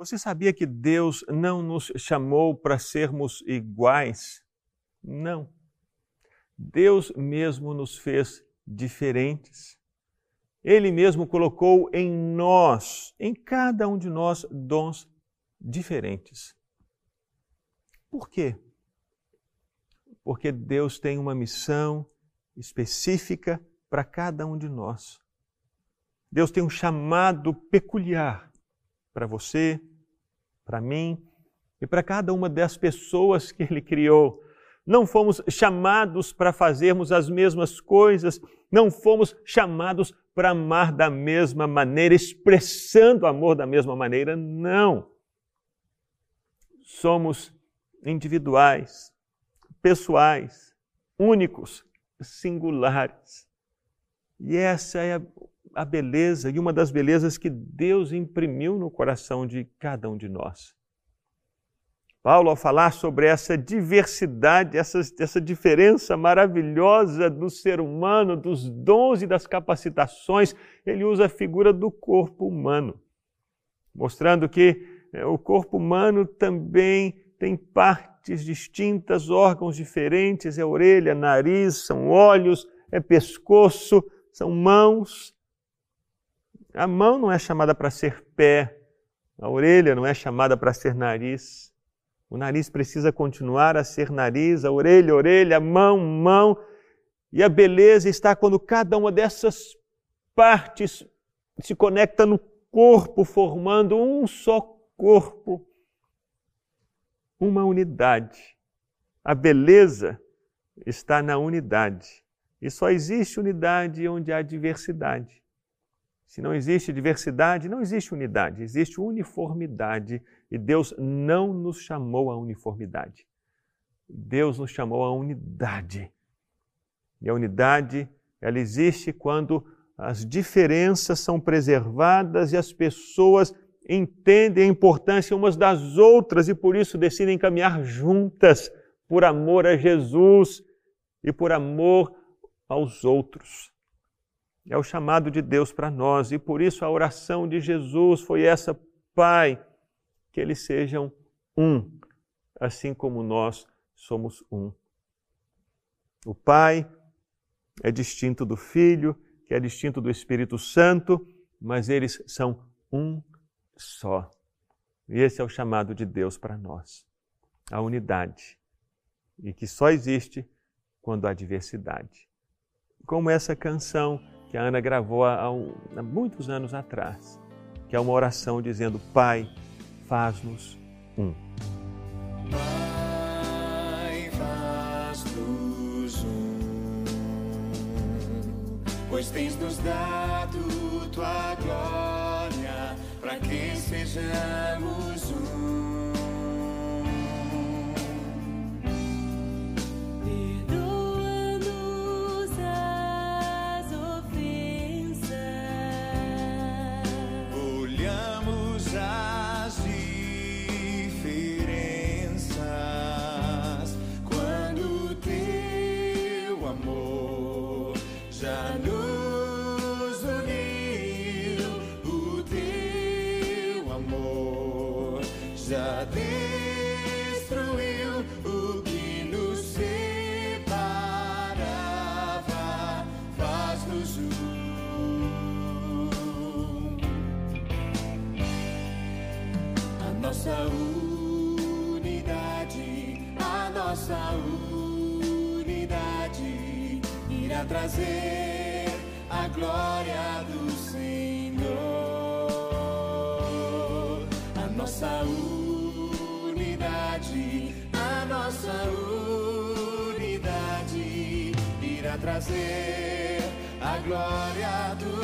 Você sabia que Deus não nos chamou para sermos iguais? Não. Deus mesmo nos fez diferentes. Ele mesmo colocou em nós, em cada um de nós, dons diferentes. Por quê? Porque Deus tem uma missão específica para cada um de nós. Deus tem um chamado peculiar para você, para mim e para cada uma das pessoas que Ele criou. Não fomos chamados para fazermos as mesmas coisas, não fomos chamados para amar da mesma maneira, expressando amor da mesma maneira, não. Somos individuais, pessoais, únicos, singulares. E essa é a beleza e uma das belezas que Deus imprimiu no coração de cada um de nós. Paulo, ao falar sobre essa diversidade, essa, essa diferença maravilhosa do ser humano, dos dons e das capacitações, ele usa a figura do corpo humano, mostrando que é, o corpo humano também tem partes distintas, órgãos diferentes: é orelha, nariz, são olhos, é pescoço, são mãos, a mão não é chamada para ser pé, a orelha não é chamada para ser nariz. O nariz precisa continuar a ser nariz, a orelha, orelha, a mão, mão. E a beleza está quando cada uma dessas partes se conecta no corpo, formando um só corpo, uma unidade. A beleza está na unidade. E só existe unidade onde há diversidade. Se não existe diversidade, não existe unidade, existe uniformidade. E Deus não nos chamou à uniformidade. Deus nos chamou à unidade. E a unidade, ela existe quando as diferenças são preservadas e as pessoas entendem a importância umas das outras e por isso decidem caminhar juntas por amor a Jesus e por amor aos outros. É o chamado de Deus para nós e por isso a oração de Jesus foi essa: Pai, que eles sejam um, assim como nós somos um. O Pai é distinto do Filho, que é distinto do Espírito Santo, mas eles são um só. E esse é o chamado de Deus para nós, a unidade, e que só existe quando há diversidade. Como essa canção que a Ana gravou há, há muitos anos atrás, que é uma oração dizendo: Pai, faz-nos um. Pai, faz-nos um, pois tens nos dado tua glória para que sejamos um. Trazer a glória do Senhor. A nossa unidade, a nossa unidade irá trazer a glória do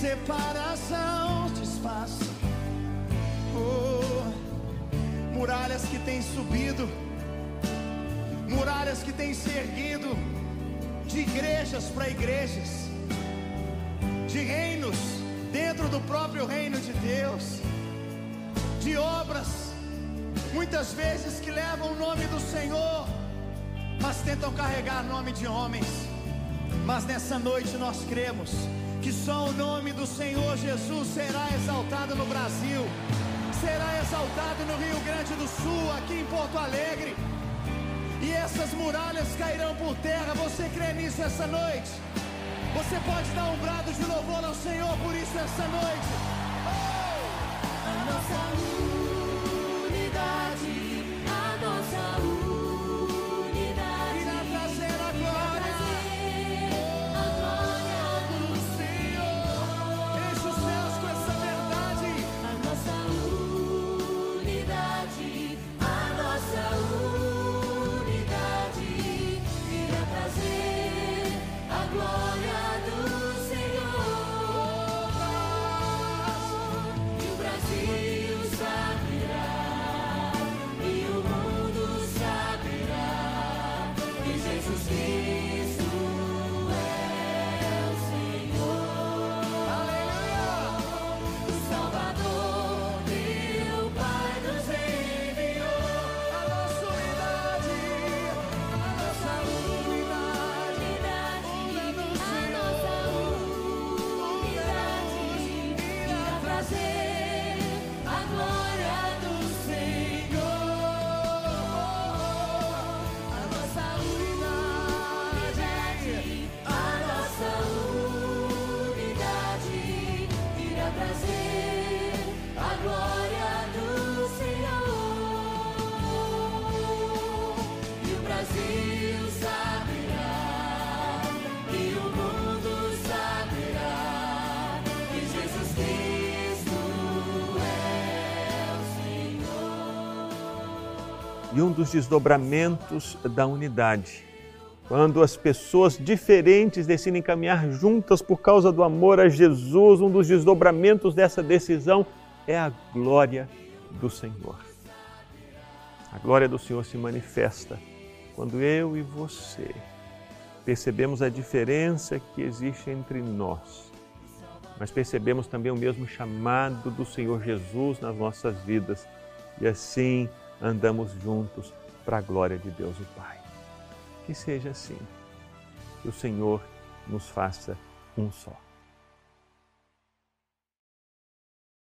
separação. Desfaça, oh, muralhas que têm subido, muralhas que têm se erguido de igrejas para igrejas, de reinos dentro do próprio reino de Deus, de obras, muitas vezes que levam o nome do Senhor, mas tentam carregar nome de homens. Mas nessa noite nós cremos que só o nome do Senhor Jesus será exaltado no Brasil, será exaltado no Rio Grande do Sul, aqui em Porto Alegre. E essas muralhas cairão por terra. Você crê nisso essa noite? Você pode dar um brado de louvor ao Senhor por isso essa noite. A nossa unidade, E um dos desdobramentos da unidade, quando as pessoas diferentes decidem caminhar juntas por causa do amor a Jesus, um dos desdobramentos dessa decisão é a glória do Senhor. A glória do Senhor se manifesta quando eu e você percebemos a diferença que existe entre nós, mas percebemos também o mesmo chamado do Senhor Jesus nas nossas vidas e assim andamos juntos para a glória de Deus o Pai. Que seja assim. Que o Senhor nos faça um só.